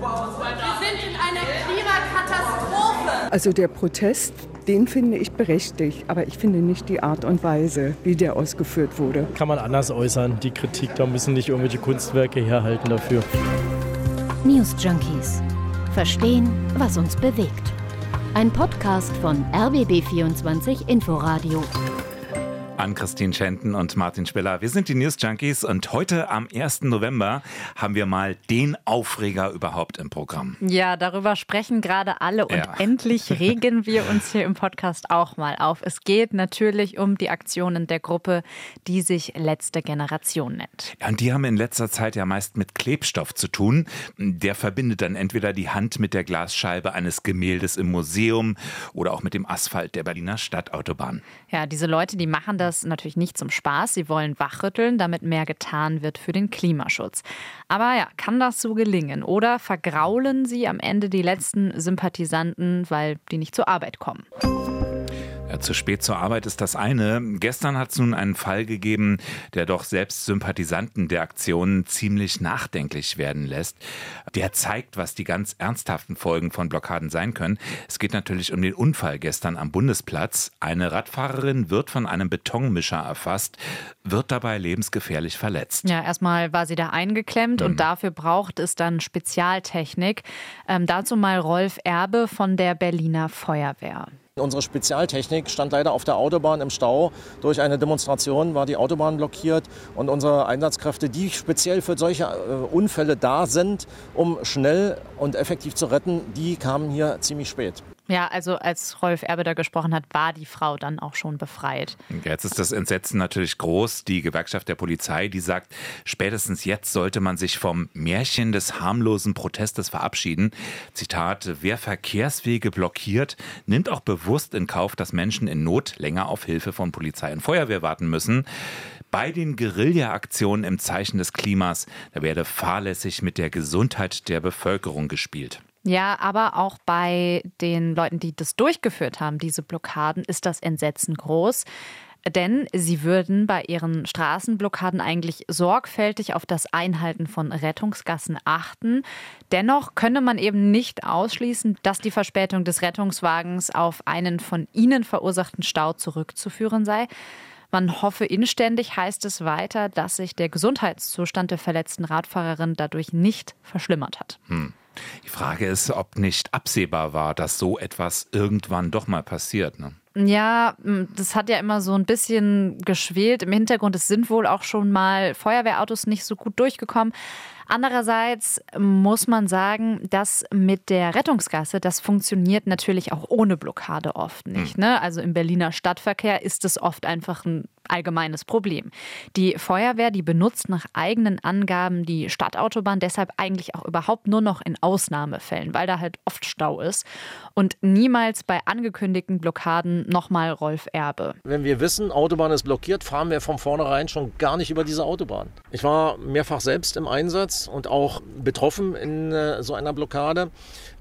Wir sind in einer Klimakatastrophe. Also der Protest, den finde ich berechtigt, aber ich finde nicht die Art und Weise, wie der ausgeführt wurde. Kann man anders äußern, die Kritik, da müssen nicht irgendwelche Kunstwerke herhalten dafür. News Junkies. Verstehen, was uns bewegt. Ein Podcast von RBB24 Inforadio an Christine Schenten und Martin Speller. Wir sind die News Junkies und heute am 1. November haben wir mal den Aufreger überhaupt im Programm. Ja, darüber sprechen gerade alle und ja. endlich regen wir uns hier im Podcast auch mal auf. Es geht natürlich um die Aktionen der Gruppe, die sich Letzte Generation nennt. Ja, und die haben in letzter Zeit ja meist mit Klebstoff zu tun. Der verbindet dann entweder die Hand mit der Glasscheibe eines Gemäldes im Museum oder auch mit dem Asphalt der Berliner Stadtautobahn. Ja, diese Leute, die machen das natürlich nicht zum Spaß. Sie wollen wachrütteln, damit mehr getan wird für den Klimaschutz. Aber ja, kann das so gelingen? Oder vergraulen sie am Ende die letzten Sympathisanten, weil die nicht zur Arbeit kommen? Ja, zu spät zur Arbeit ist das eine. Gestern hat es nun einen Fall gegeben, der doch selbst Sympathisanten der Aktion ziemlich nachdenklich werden lässt. Der zeigt, was die ganz ernsthaften Folgen von Blockaden sein können. Es geht natürlich um den Unfall gestern am Bundesplatz. Eine Radfahrerin wird von einem Betonmischer erfasst, wird dabei lebensgefährlich verletzt. Ja, erstmal war sie da eingeklemmt mhm. und dafür braucht es dann Spezialtechnik. Ähm, dazu mal Rolf Erbe von der Berliner Feuerwehr. Unsere Spezialtechnik stand leider auf der Autobahn im Stau. Durch eine Demonstration war die Autobahn blockiert und unsere Einsatzkräfte, die speziell für solche äh, Unfälle da sind, um schnell und effektiv zu retten, die kamen hier ziemlich spät. Ja, also als Rolf Erbe da gesprochen hat, war die Frau dann auch schon befreit. Jetzt ist das Entsetzen natürlich groß. Die Gewerkschaft der Polizei, die sagt, spätestens jetzt sollte man sich vom Märchen des harmlosen Protestes verabschieden. Zitat, wer Verkehrswege blockiert, nimmt auch bewusst in Kauf, dass Menschen in Not länger auf Hilfe von Polizei und Feuerwehr warten müssen. Bei den Guerilla-Aktionen im Zeichen des Klimas, da werde fahrlässig mit der Gesundheit der Bevölkerung gespielt. Ja, aber auch bei den Leuten, die das durchgeführt haben, diese Blockaden, ist das Entsetzen groß. Denn sie würden bei ihren Straßenblockaden eigentlich sorgfältig auf das Einhalten von Rettungsgassen achten. Dennoch könne man eben nicht ausschließen, dass die Verspätung des Rettungswagens auf einen von ihnen verursachten Stau zurückzuführen sei. Man hoffe inständig, heißt es weiter, dass sich der Gesundheitszustand der verletzten Radfahrerin dadurch nicht verschlimmert hat. Hm. Die Frage ist, ob nicht absehbar war, dass so etwas irgendwann doch mal passiert. Ne? Ja, das hat ja immer so ein bisschen geschwelt im Hintergrund. Es sind wohl auch schon mal Feuerwehrautos nicht so gut durchgekommen. Andererseits muss man sagen, dass mit der Rettungsgasse, das funktioniert natürlich auch ohne Blockade oft nicht. Hm. Ne? Also im Berliner Stadtverkehr ist es oft einfach ein allgemeines Problem. Die Feuerwehr, die benutzt nach eigenen Angaben die Stadtautobahn deshalb eigentlich auch überhaupt nur noch in Ausnahmefällen, weil da halt oft Stau ist und niemals bei angekündigten Blockaden nochmal Rolf Erbe. Wenn wir wissen, Autobahn ist blockiert, fahren wir von vornherein schon gar nicht über diese Autobahn. Ich war mehrfach selbst im Einsatz und auch betroffen in äh, so einer Blockade.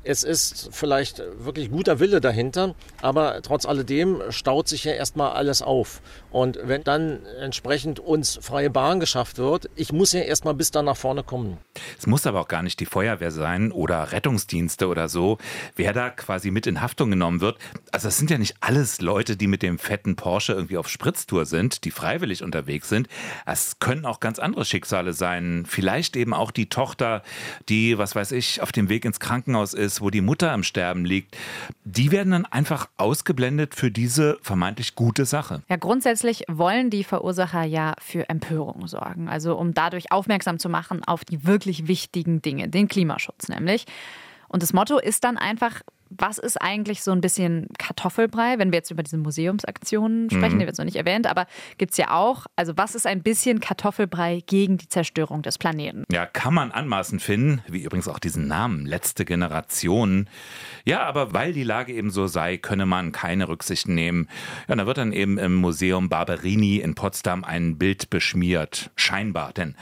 Es ist vielleicht wirklich guter Wille dahinter, aber trotz alledem staut sich ja erstmal alles auf. Und wenn dann entsprechend uns freie Bahn geschafft wird, ich muss ja erstmal bis da nach vorne kommen. Es muss aber auch gar nicht die Feuerwehr sein oder Rettungsdienste oder so, wer da quasi mit in Haftung genommen wird. Also das sind ja nicht alles Leute, die mit dem fetten Porsche irgendwie auf Spritztour sind, die freiwillig unterwegs sind. Es können auch ganz andere Schicksale sein. Vielleicht eben auch die Tochter, die, was weiß ich, auf dem Weg ins Krankenhaus ist ist, wo die Mutter am Sterben liegt, die werden dann einfach ausgeblendet für diese vermeintlich gute Sache. Ja, grundsätzlich wollen die Verursacher ja für Empörung sorgen, also um dadurch aufmerksam zu machen auf die wirklich wichtigen Dinge, den Klimaschutz nämlich. Und das Motto ist dann einfach, was ist eigentlich so ein bisschen Kartoffelbrei, wenn wir jetzt über diese Museumsaktionen sprechen, mhm. die wird noch nicht erwähnt, aber gibt es ja auch. Also was ist ein bisschen Kartoffelbrei gegen die Zerstörung des Planeten? Ja, kann man anmaßend finden, wie übrigens auch diesen Namen, letzte Generation. Ja, aber weil die Lage eben so sei, könne man keine Rücksicht nehmen. Ja, da wird dann eben im Museum Barberini in Potsdam ein Bild beschmiert, scheinbar, denn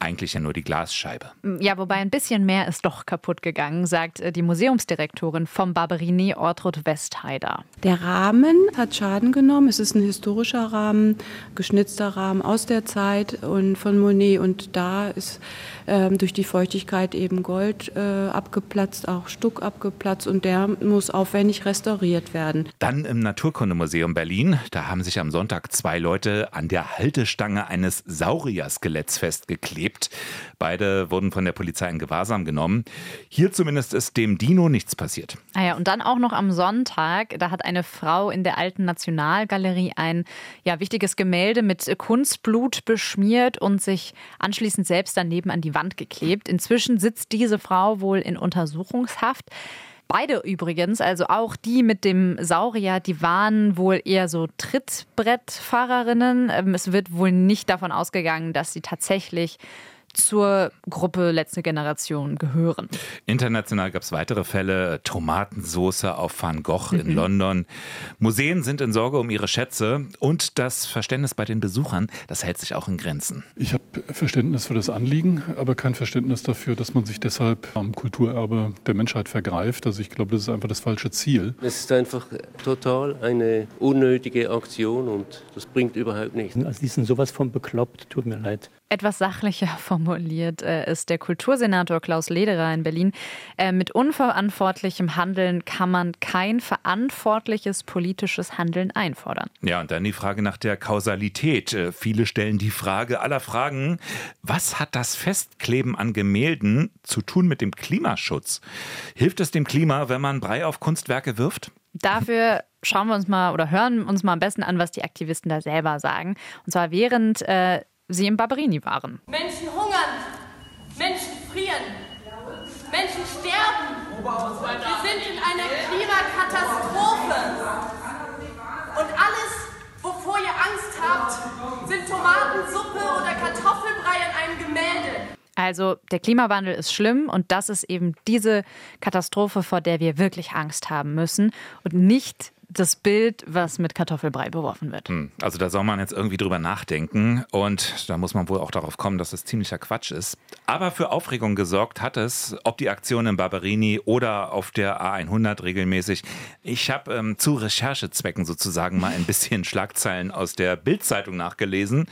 eigentlich ja nur die Glasscheibe. Ja, wobei ein bisschen mehr ist doch kaputt gegangen, sagt äh, die Museumsdirektorin vom Barberini, Ortrud Westheider. Der Rahmen hat Schaden genommen. Es ist ein historischer Rahmen, geschnitzter Rahmen aus der Zeit und von Monet. Und da ist ähm, durch die Feuchtigkeit eben Gold äh, abgeplatzt, auch Stuck abgeplatzt und der muss aufwendig restauriert werden. Dann im Naturkundemuseum Berlin, da haben sich am Sonntag zwei Leute an der Haltestange eines Saurier-Skeletts festgeklebt. Beide wurden von der Polizei in Gewahrsam genommen. Hier zumindest ist dem Dino nichts passiert. Ah ja, und dann auch noch am Sonntag, da hat eine Frau in der alten Nationalgalerie ein ja, wichtiges Gemälde mit Kunstblut beschmiert und sich anschließend selbst daneben an die Wand geklebt. Inzwischen sitzt diese Frau wohl in Untersuchungshaft. Beide übrigens, also auch die mit dem Saurier, die waren wohl eher so Trittbrettfahrerinnen. Ähm, es wird wohl nicht davon ausgegangen, dass sie tatsächlich zur Gruppe Letzte Generation gehören. International gab es weitere Fälle. Tomatensoße auf Van Gogh mhm. in London. Museen sind in Sorge um ihre Schätze und das Verständnis bei den Besuchern, das hält sich auch in Grenzen. Ich habe Verständnis für das Anliegen, aber kein Verständnis dafür, dass man sich deshalb am Kulturerbe der Menschheit vergreift. Also ich glaube, das ist einfach das falsche Ziel. Es ist einfach total eine unnötige Aktion und das bringt überhaupt nichts. Also die sind sowas von bekloppt, tut mir leid. Etwas sachlicher formuliert äh, ist der Kultursenator Klaus Lederer in Berlin. Äh, mit unverantwortlichem Handeln kann man kein verantwortliches politisches Handeln einfordern. Ja, und dann die Frage nach der Kausalität. Äh, viele stellen die Frage aller Fragen, was hat das Festkleben an Gemälden zu tun mit dem Klimaschutz? Hilft es dem Klima, wenn man Brei auf Kunstwerke wirft? Dafür schauen wir uns mal oder hören uns mal am besten an, was die Aktivisten da selber sagen. Und zwar während äh, sie im Barberini waren. Menschen hungern, Menschen frieren, Menschen sterben. Wir sind in einer Klimakatastrophe. Und alles, wovor ihr Angst habt, sind Tomatensuppe oder Kartoffelbrei in einem Gemälde. Also der Klimawandel ist schlimm und das ist eben diese Katastrophe, vor der wir wirklich Angst haben müssen und nicht das Bild, was mit Kartoffelbrei beworfen wird. Hm, also da soll man jetzt irgendwie drüber nachdenken und da muss man wohl auch darauf kommen, dass es das ziemlicher Quatsch ist. Aber für Aufregung gesorgt hat es, ob die Aktion in Barberini oder auf der A100 regelmäßig. Ich habe ähm, zu Recherchezwecken sozusagen mal ein bisschen Schlagzeilen aus der Bildzeitung nachgelesen.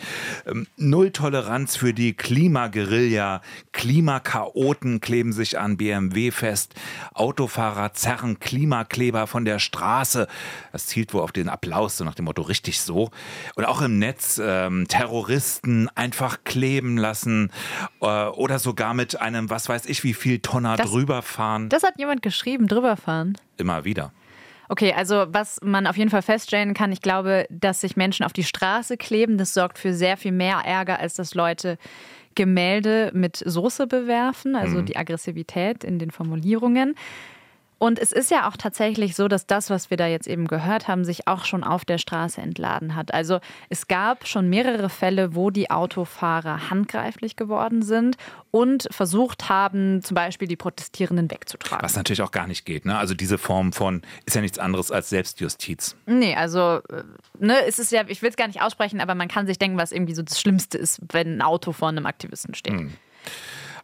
Ähm, Null Toleranz für die Klimaguerilla, Klimakaoten kleben sich an BMW fest, Autofahrer zerren Klimakleber von der Straße. Das zielt wohl auf den Applaus, so nach dem Motto richtig so. Und auch im Netz ähm, Terroristen einfach kleben lassen äh, oder sogar mit einem, was weiß ich, wie viel Tonner das, drüber fahren. Das hat jemand geschrieben, drüber fahren. Immer wieder. Okay, also was man auf jeden Fall feststellen kann, ich glaube, dass sich Menschen auf die Straße kleben, das sorgt für sehr viel mehr Ärger, als dass Leute Gemälde mit Soße bewerfen, also mhm. die Aggressivität in den Formulierungen. Und es ist ja auch tatsächlich so, dass das, was wir da jetzt eben gehört haben, sich auch schon auf der Straße entladen hat. Also es gab schon mehrere Fälle, wo die Autofahrer handgreiflich geworden sind und versucht haben, zum Beispiel die Protestierenden wegzutragen. Was natürlich auch gar nicht geht. Ne? Also diese Form von ist ja nichts anderes als Selbstjustiz. Nee, also äh, ne, es ist ja, ich will es gar nicht aussprechen, aber man kann sich denken, was irgendwie so das Schlimmste ist, wenn ein Auto vor einem Aktivisten steht. Hm.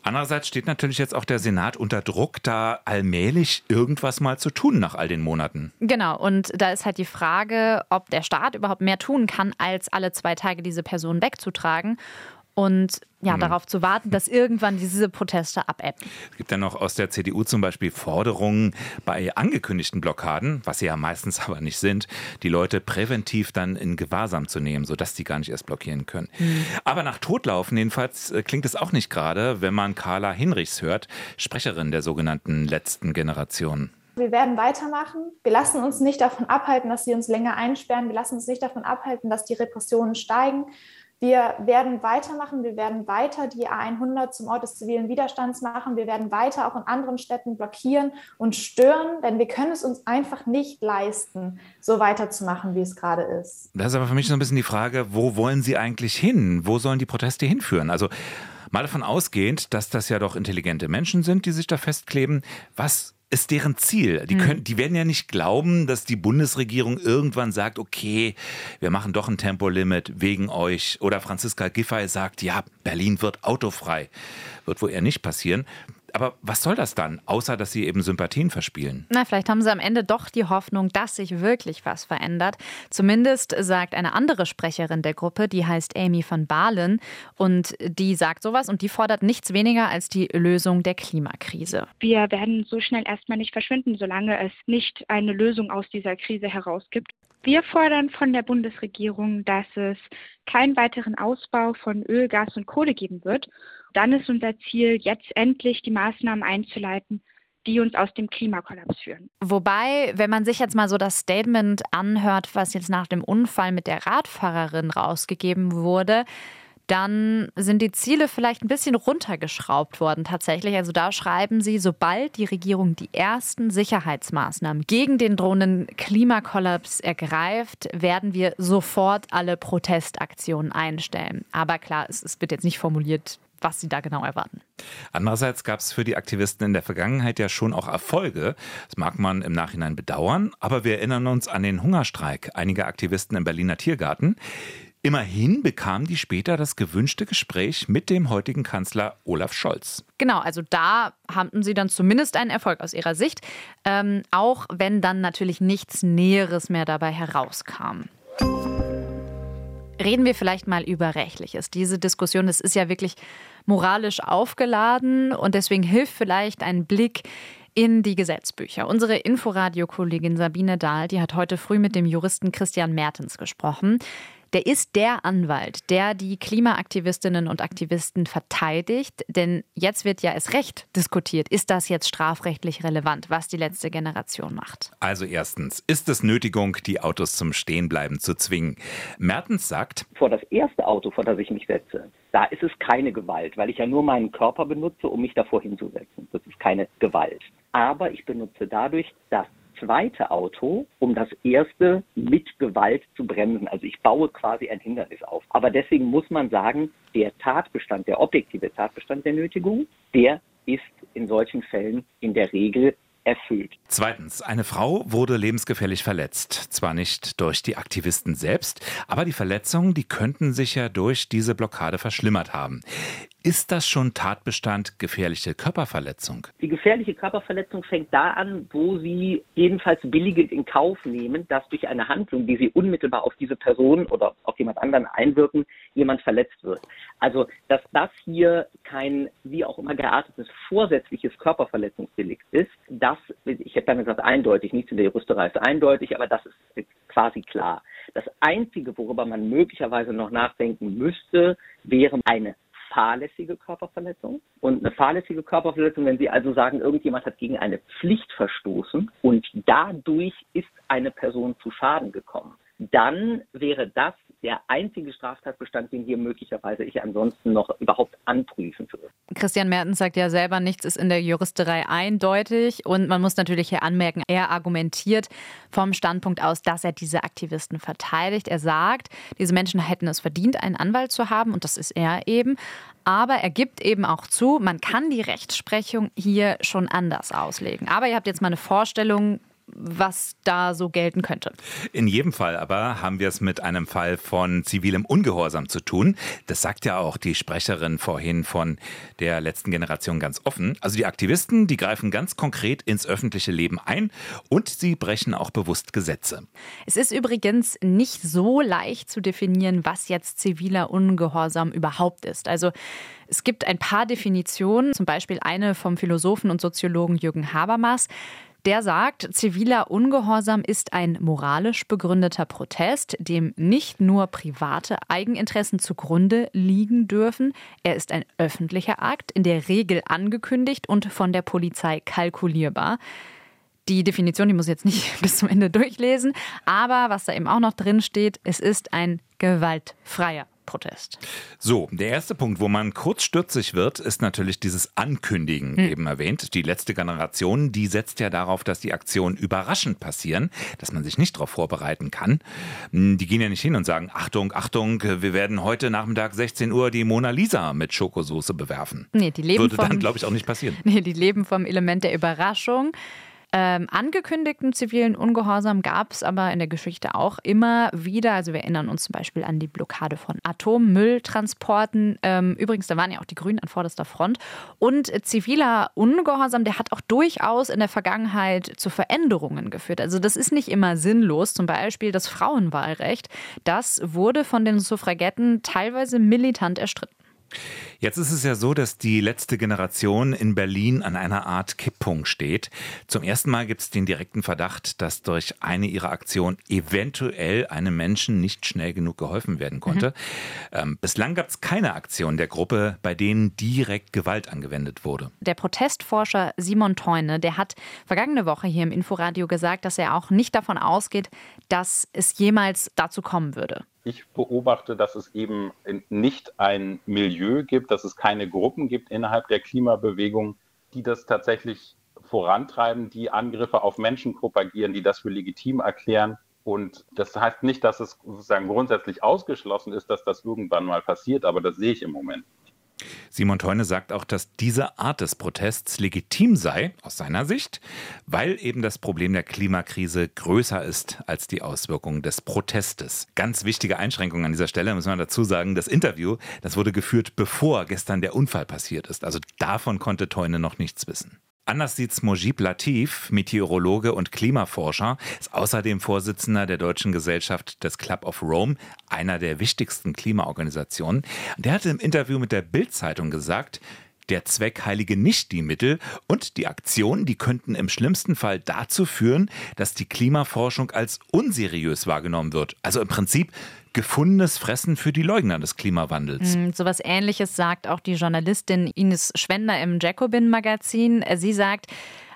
Andererseits steht natürlich jetzt auch der Senat unter Druck, da allmählich irgendwas mal zu tun nach all den Monaten. Genau, und da ist halt die Frage, ob der Staat überhaupt mehr tun kann, als alle zwei Tage diese Person wegzutragen und ja, hm. darauf zu warten, dass irgendwann diese Proteste abebben. Es gibt ja noch aus der CDU zum Beispiel Forderungen bei angekündigten Blockaden, was sie ja meistens aber nicht sind, die Leute präventiv dann in Gewahrsam zu nehmen, sodass die gar nicht erst blockieren können. Hm. Aber nach Totlaufen jedenfalls äh, klingt es auch nicht gerade, wenn man Carla Hinrichs hört, Sprecherin der sogenannten letzten Generation. Wir werden weitermachen. Wir lassen uns nicht davon abhalten, dass sie uns länger einsperren. Wir lassen uns nicht davon abhalten, dass die Repressionen steigen. Wir werden weitermachen, wir werden weiter die A100 zum Ort des zivilen Widerstands machen, wir werden weiter auch in anderen Städten blockieren und stören, denn wir können es uns einfach nicht leisten, so weiterzumachen, wie es gerade ist. Das ist aber für mich so ein bisschen die Frage, wo wollen Sie eigentlich hin? Wo sollen die Proteste hinführen? Also mal davon ausgehend, dass das ja doch intelligente Menschen sind, die sich da festkleben, was ist deren Ziel? Die, können, die werden ja nicht glauben, dass die Bundesregierung irgendwann sagt, okay, wir machen doch ein Tempolimit wegen euch. Oder Franziska Giffey sagt, ja, Berlin wird autofrei. Wird wohl eher nicht passieren. Aber was soll das dann, außer dass sie eben Sympathien verspielen? Na, vielleicht haben sie am Ende doch die Hoffnung, dass sich wirklich was verändert. Zumindest sagt eine andere Sprecherin der Gruppe, die heißt Amy von Balen. Und die sagt sowas und die fordert nichts weniger als die Lösung der Klimakrise. Wir werden so schnell erstmal nicht verschwinden, solange es nicht eine Lösung aus dieser Krise heraus gibt. Wir fordern von der Bundesregierung, dass es keinen weiteren Ausbau von Öl, Gas und Kohle geben wird dann ist unser Ziel, jetzt endlich die Maßnahmen einzuleiten, die uns aus dem Klimakollaps führen. Wobei, wenn man sich jetzt mal so das Statement anhört, was jetzt nach dem Unfall mit der Radfahrerin rausgegeben wurde, dann sind die Ziele vielleicht ein bisschen runtergeschraubt worden tatsächlich. Also da schreiben sie, sobald die Regierung die ersten Sicherheitsmaßnahmen gegen den drohenden Klimakollaps ergreift, werden wir sofort alle Protestaktionen einstellen. Aber klar, es, es wird jetzt nicht formuliert, was sie da genau erwarten. Andererseits gab es für die Aktivisten in der Vergangenheit ja schon auch Erfolge. Das mag man im Nachhinein bedauern, aber wir erinnern uns an den Hungerstreik einiger Aktivisten im Berliner Tiergarten. Immerhin bekamen die später das gewünschte Gespräch mit dem heutigen Kanzler Olaf Scholz. Genau, also da hatten sie dann zumindest einen Erfolg aus ihrer Sicht, ähm, auch wenn dann natürlich nichts Näheres mehr dabei herauskam. Reden wir vielleicht mal über Rechtliches. Diese Diskussion, das ist ja wirklich moralisch aufgeladen und deswegen hilft vielleicht ein Blick in die Gesetzbücher. Unsere Inforadio-Kollegin Sabine Dahl, die hat heute früh mit dem Juristen Christian Mertens gesprochen. Der ist der Anwalt, der die Klimaaktivistinnen und Aktivisten verteidigt. Denn jetzt wird ja es recht diskutiert. Ist das jetzt strafrechtlich relevant, was die letzte Generation macht? Also erstens, ist es Nötigung, die Autos zum Stehenbleiben zu zwingen? Mertens sagt, vor das erste Auto, vor das ich mich setze, da ist es keine Gewalt, weil ich ja nur meinen Körper benutze, um mich davor hinzusetzen. Das ist keine Gewalt. Aber ich benutze dadurch das zweite Auto, um das erste mit Gewalt zu bremsen. Also ich baue quasi ein Hindernis auf. Aber deswegen muss man sagen, der Tatbestand, der objektive Tatbestand der Nötigung, der ist in solchen Fällen in der Regel erfüllt. Zweitens, eine Frau wurde lebensgefährlich verletzt. Zwar nicht durch die Aktivisten selbst, aber die Verletzungen, die könnten sich ja durch diese Blockade verschlimmert haben. Ist das schon Tatbestand gefährliche Körperverletzung? Die gefährliche Körperverletzung fängt da an, wo Sie jedenfalls billigend in Kauf nehmen, dass durch eine Handlung, die Sie unmittelbar auf diese Person oder auf jemand anderen einwirken, jemand verletzt wird. Also, dass das hier kein wie auch immer geartetes vorsätzliches Körperverletzungsdelikt ist, das, ich hätte dann gesagt eindeutig, nichts in der Juristerei ist eindeutig, aber das ist quasi klar. Das Einzige, worüber man möglicherweise noch nachdenken müsste, wäre eine fahrlässige Körperverletzung. Und eine fahrlässige Körperverletzung, wenn Sie also sagen, irgendjemand hat gegen eine Pflicht verstoßen und dadurch ist eine Person zu Schaden gekommen, dann wäre das der einzige Straftatbestand, den hier möglicherweise ich ansonsten noch überhaupt anprüfen würde. Christian Mertens sagt ja selber, nichts ist in der Juristerei eindeutig. Und man muss natürlich hier anmerken, er argumentiert vom Standpunkt aus, dass er diese Aktivisten verteidigt. Er sagt, diese Menschen hätten es verdient, einen Anwalt zu haben. Und das ist er eben. Aber er gibt eben auch zu, man kann die Rechtsprechung hier schon anders auslegen. Aber ihr habt jetzt mal eine Vorstellung, was da so gelten könnte. In jedem Fall aber haben wir es mit einem Fall von zivilem Ungehorsam zu tun. Das sagt ja auch die Sprecherin vorhin von der letzten Generation ganz offen. Also die Aktivisten, die greifen ganz konkret ins öffentliche Leben ein und sie brechen auch bewusst Gesetze. Es ist übrigens nicht so leicht zu definieren, was jetzt ziviler Ungehorsam überhaupt ist. Also es gibt ein paar Definitionen, zum Beispiel eine vom Philosophen und Soziologen Jürgen Habermas. Der sagt, ziviler Ungehorsam ist ein moralisch begründeter Protest, dem nicht nur private Eigeninteressen zugrunde liegen dürfen. Er ist ein öffentlicher Akt, in der Regel angekündigt und von der Polizei kalkulierbar. Die Definition, die muss ich jetzt nicht bis zum Ende durchlesen, aber was da eben auch noch drin steht, es ist ein gewaltfreier Protest. So, der erste Punkt, wo man kurz stürzig wird, ist natürlich dieses Ankündigen, hm. eben erwähnt. Die letzte Generation, die setzt ja darauf, dass die Aktionen überraschend passieren, dass man sich nicht darauf vorbereiten kann. Hm, die gehen ja nicht hin und sagen, Achtung, Achtung, wir werden heute Nachmittag 16 Uhr die Mona Lisa mit Schokosoße bewerfen. Nee, die leben Würde vom, dann, glaube ich, auch nicht passieren. Nee, die leben vom Element der Überraschung. Ähm, angekündigten zivilen Ungehorsam gab es aber in der Geschichte auch immer wieder. Also wir erinnern uns zum Beispiel an die Blockade von Atommülltransporten. Ähm, übrigens, da waren ja auch die Grünen an vorderster Front. Und ziviler Ungehorsam, der hat auch durchaus in der Vergangenheit zu Veränderungen geführt. Also das ist nicht immer sinnlos. Zum Beispiel das Frauenwahlrecht. Das wurde von den Suffragetten teilweise militant erstritten. Jetzt ist es ja so, dass die letzte Generation in Berlin an einer Art Kipppunkt steht. Zum ersten Mal gibt es den direkten Verdacht, dass durch eine ihrer Aktionen eventuell einem Menschen nicht schnell genug geholfen werden konnte. Mhm. Ähm, bislang gab es keine Aktion der Gruppe, bei denen direkt Gewalt angewendet wurde. Der Protestforscher Simon Teune, der hat vergangene Woche hier im Inforadio gesagt, dass er auch nicht davon ausgeht, dass es jemals dazu kommen würde. Ich beobachte, dass es eben nicht ein Milieu gibt, dass es keine Gruppen gibt innerhalb der Klimabewegung, die das tatsächlich vorantreiben, die Angriffe auf Menschen propagieren, die das für legitim erklären. Und das heißt nicht, dass es sozusagen grundsätzlich ausgeschlossen ist, dass das irgendwann mal passiert, aber das sehe ich im Moment. Simon Teune sagt auch, dass diese Art des Protests legitim sei, aus seiner Sicht, weil eben das Problem der Klimakrise größer ist als die Auswirkungen des Protestes. Ganz wichtige Einschränkung an dieser Stelle, muss man dazu sagen, das Interview, das wurde geführt, bevor gestern der Unfall passiert ist. Also davon konnte Teune noch nichts wissen. Anders sieht's Mojib Latif, Meteorologe und Klimaforscher, ist außerdem Vorsitzender der Deutschen Gesellschaft des Club of Rome, einer der wichtigsten Klimaorganisationen. Der hatte im Interview mit der Bild-Zeitung gesagt, der Zweck heilige nicht die Mittel und die Aktionen, die könnten im schlimmsten Fall dazu führen, dass die Klimaforschung als unseriös wahrgenommen wird. Also im Prinzip gefundenes Fressen für die Leugner des Klimawandels. Mm, so was ähnliches sagt auch die Journalistin Ines Schwender im Jacobin-Magazin. Sie sagt,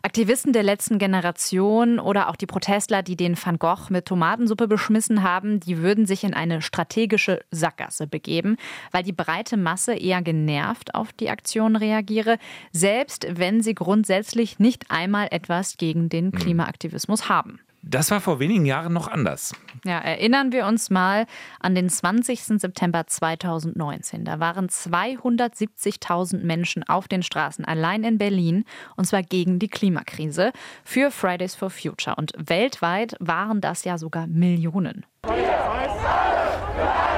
Aktivisten der letzten Generation oder auch die Protestler, die den Van Gogh mit Tomatensuppe beschmissen haben, die würden sich in eine strategische Sackgasse begeben, weil die breite Masse eher genervt auf die Aktion reagiere, selbst wenn sie grundsätzlich nicht einmal etwas gegen den hm. Klimaaktivismus haben. Das war vor wenigen Jahren noch anders. Ja, erinnern wir uns mal an den 20. September 2019. Da waren 270.000 Menschen auf den Straßen allein in Berlin und zwar gegen die Klimakrise für Fridays for Future. Und weltweit waren das ja sogar Millionen. Ja,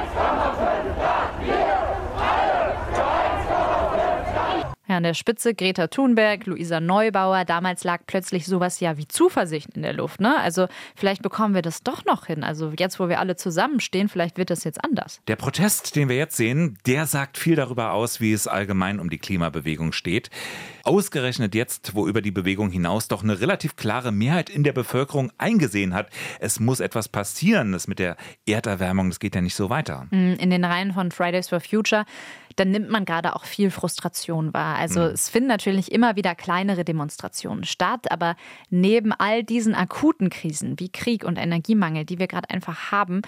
an der Spitze Greta Thunberg, Luisa Neubauer. Damals lag plötzlich sowas ja wie Zuversicht in der Luft. Ne? Also vielleicht bekommen wir das doch noch hin. Also jetzt, wo wir alle zusammenstehen, vielleicht wird das jetzt anders. Der Protest, den wir jetzt sehen, der sagt viel darüber aus, wie es allgemein um die Klimabewegung steht. Ausgerechnet jetzt, wo über die Bewegung hinaus doch eine relativ klare Mehrheit in der Bevölkerung eingesehen hat, es muss etwas passieren. Das mit der Erderwärmung, das geht ja nicht so weiter. Mm, in den Reihen von Fridays for Future, dann nimmt man gerade auch viel Frustration wahr. Also mhm. es finden natürlich immer wieder kleinere Demonstrationen statt, aber neben all diesen akuten Krisen wie Krieg und Energiemangel, die wir gerade einfach haben,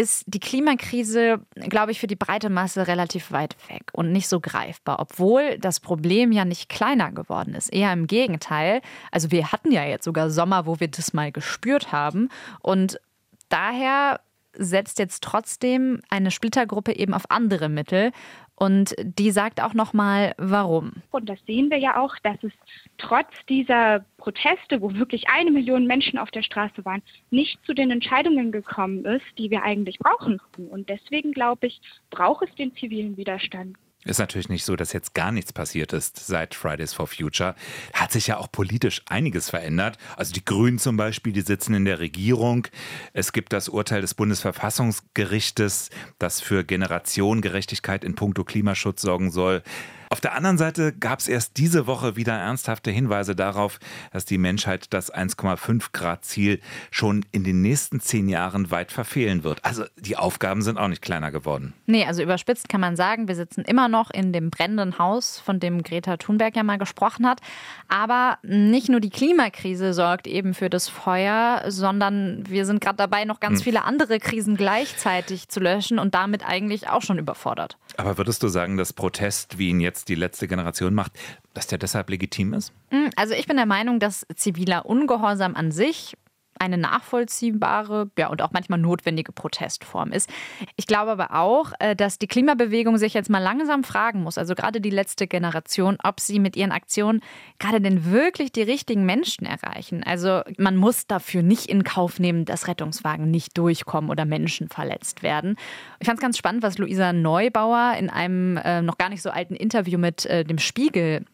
ist die Klimakrise, glaube ich, für die breite Masse relativ weit weg und nicht so greifbar, obwohl das Problem ja nicht kleiner geworden ist. Eher im Gegenteil. Also wir hatten ja jetzt sogar Sommer, wo wir das mal gespürt haben. Und daher setzt jetzt trotzdem eine Splittergruppe eben auf andere Mittel. Und die sagt auch nochmal, warum. Und das sehen wir ja auch, dass es trotz dieser Proteste, wo wirklich eine Million Menschen auf der Straße waren, nicht zu den Entscheidungen gekommen ist, die wir eigentlich brauchen. Und deswegen glaube ich, braucht es den zivilen Widerstand. Ist natürlich nicht so, dass jetzt gar nichts passiert ist seit Fridays for Future. Hat sich ja auch politisch einiges verändert. Also die Grünen zum Beispiel, die sitzen in der Regierung. Es gibt das Urteil des Bundesverfassungsgerichtes, das für Generationengerechtigkeit in puncto Klimaschutz sorgen soll. Auf der anderen Seite gab es erst diese Woche wieder ernsthafte Hinweise darauf, dass die Menschheit das 1,5 Grad Ziel schon in den nächsten zehn Jahren weit verfehlen wird. Also die Aufgaben sind auch nicht kleiner geworden. Nee, also überspitzt kann man sagen, wir sitzen immer noch in dem brennenden Haus, von dem Greta Thunberg ja mal gesprochen hat. Aber nicht nur die Klimakrise sorgt eben für das Feuer, sondern wir sind gerade dabei, noch ganz hm. viele andere Krisen gleichzeitig zu löschen und damit eigentlich auch schon überfordert. Aber würdest du sagen, dass Protest, wie ihn jetzt die letzte Generation macht, dass der deshalb legitim ist? Hm, also ich bin der Meinung, dass ziviler Ungehorsam an sich eine nachvollziehbare ja, und auch manchmal notwendige Protestform ist. Ich glaube aber auch, äh, dass die Klimabewegung sich jetzt mal langsam fragen muss, also gerade die letzte Generation, ob sie mit ihren Aktionen gerade denn wirklich die richtigen Menschen erreichen. Also man muss dafür nicht in Kauf nehmen, dass Rettungswagen nicht durchkommen oder Menschen verletzt werden. Ich fand es ganz spannend, was Luisa Neubauer in einem äh, noch gar nicht so alten Interview mit äh, dem Spiegel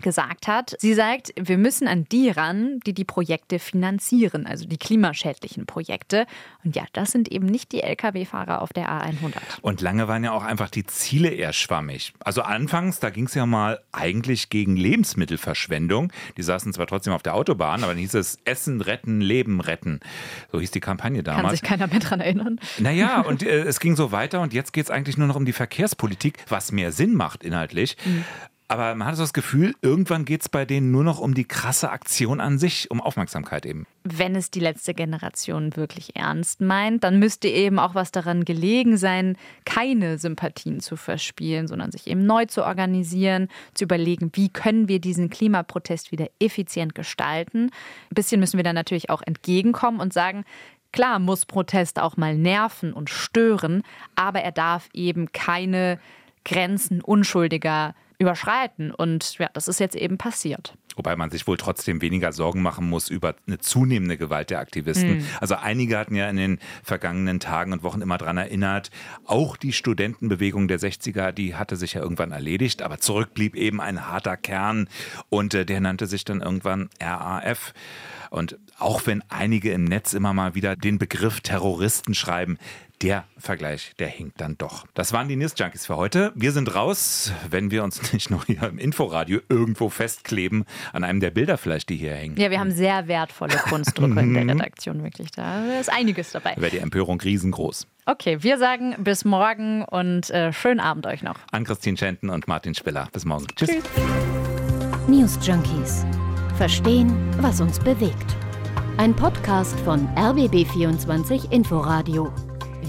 gesagt hat. Sie sagt, wir müssen an die ran, die die Projekte finanzieren, also die klimaschädlichen Projekte. Und ja, das sind eben nicht die Lkw-Fahrer auf der A100. Und lange waren ja auch einfach die Ziele eher schwammig. Also anfangs, da ging es ja mal eigentlich gegen Lebensmittelverschwendung. Die saßen zwar trotzdem auf der Autobahn, aber dann hieß es Essen retten, Leben retten. So hieß die Kampagne damals. Kann sich keiner mehr dran erinnern. Naja, und äh, es ging so weiter und jetzt geht es eigentlich nur noch um die Verkehrspolitik, was mehr Sinn macht inhaltlich. Mhm. Aber man hat so das Gefühl, irgendwann geht es bei denen nur noch um die krasse Aktion an sich, um Aufmerksamkeit eben. Wenn es die letzte Generation wirklich ernst meint, dann müsste eben auch was daran gelegen sein, keine Sympathien zu verspielen, sondern sich eben neu zu organisieren, zu überlegen, wie können wir diesen Klimaprotest wieder effizient gestalten. Ein bisschen müssen wir dann natürlich auch entgegenkommen und sagen, klar muss Protest auch mal nerven und stören, aber er darf eben keine Grenzen unschuldiger überschreiten. Und ja, das ist jetzt eben passiert. Wobei man sich wohl trotzdem weniger Sorgen machen muss über eine zunehmende Gewalt der Aktivisten. Mhm. Also einige hatten ja in den vergangenen Tagen und Wochen immer daran erinnert, auch die Studentenbewegung der 60er, die hatte sich ja irgendwann erledigt, aber zurück blieb eben ein harter Kern und äh, der nannte sich dann irgendwann RAF. Und auch wenn einige im Netz immer mal wieder den Begriff Terroristen schreiben, der Vergleich, der hinkt dann doch. Das waren die News Junkies für heute. Wir sind raus, wenn wir uns nicht nur hier im Inforadio irgendwo festkleben, an einem der Bilder vielleicht, die hier hängen. Ja, wir haben sehr wertvolle Kunstdrucke in der Redaktion, wirklich. Da ist einiges dabei. Wäre die Empörung riesengroß. Okay, wir sagen bis morgen und äh, schönen Abend euch noch. An Christine Schenten und Martin Spiller. Bis morgen. Tschüss. Tschüss. News Junkies. Verstehen, was uns bewegt. Ein Podcast von RBB24 Inforadio.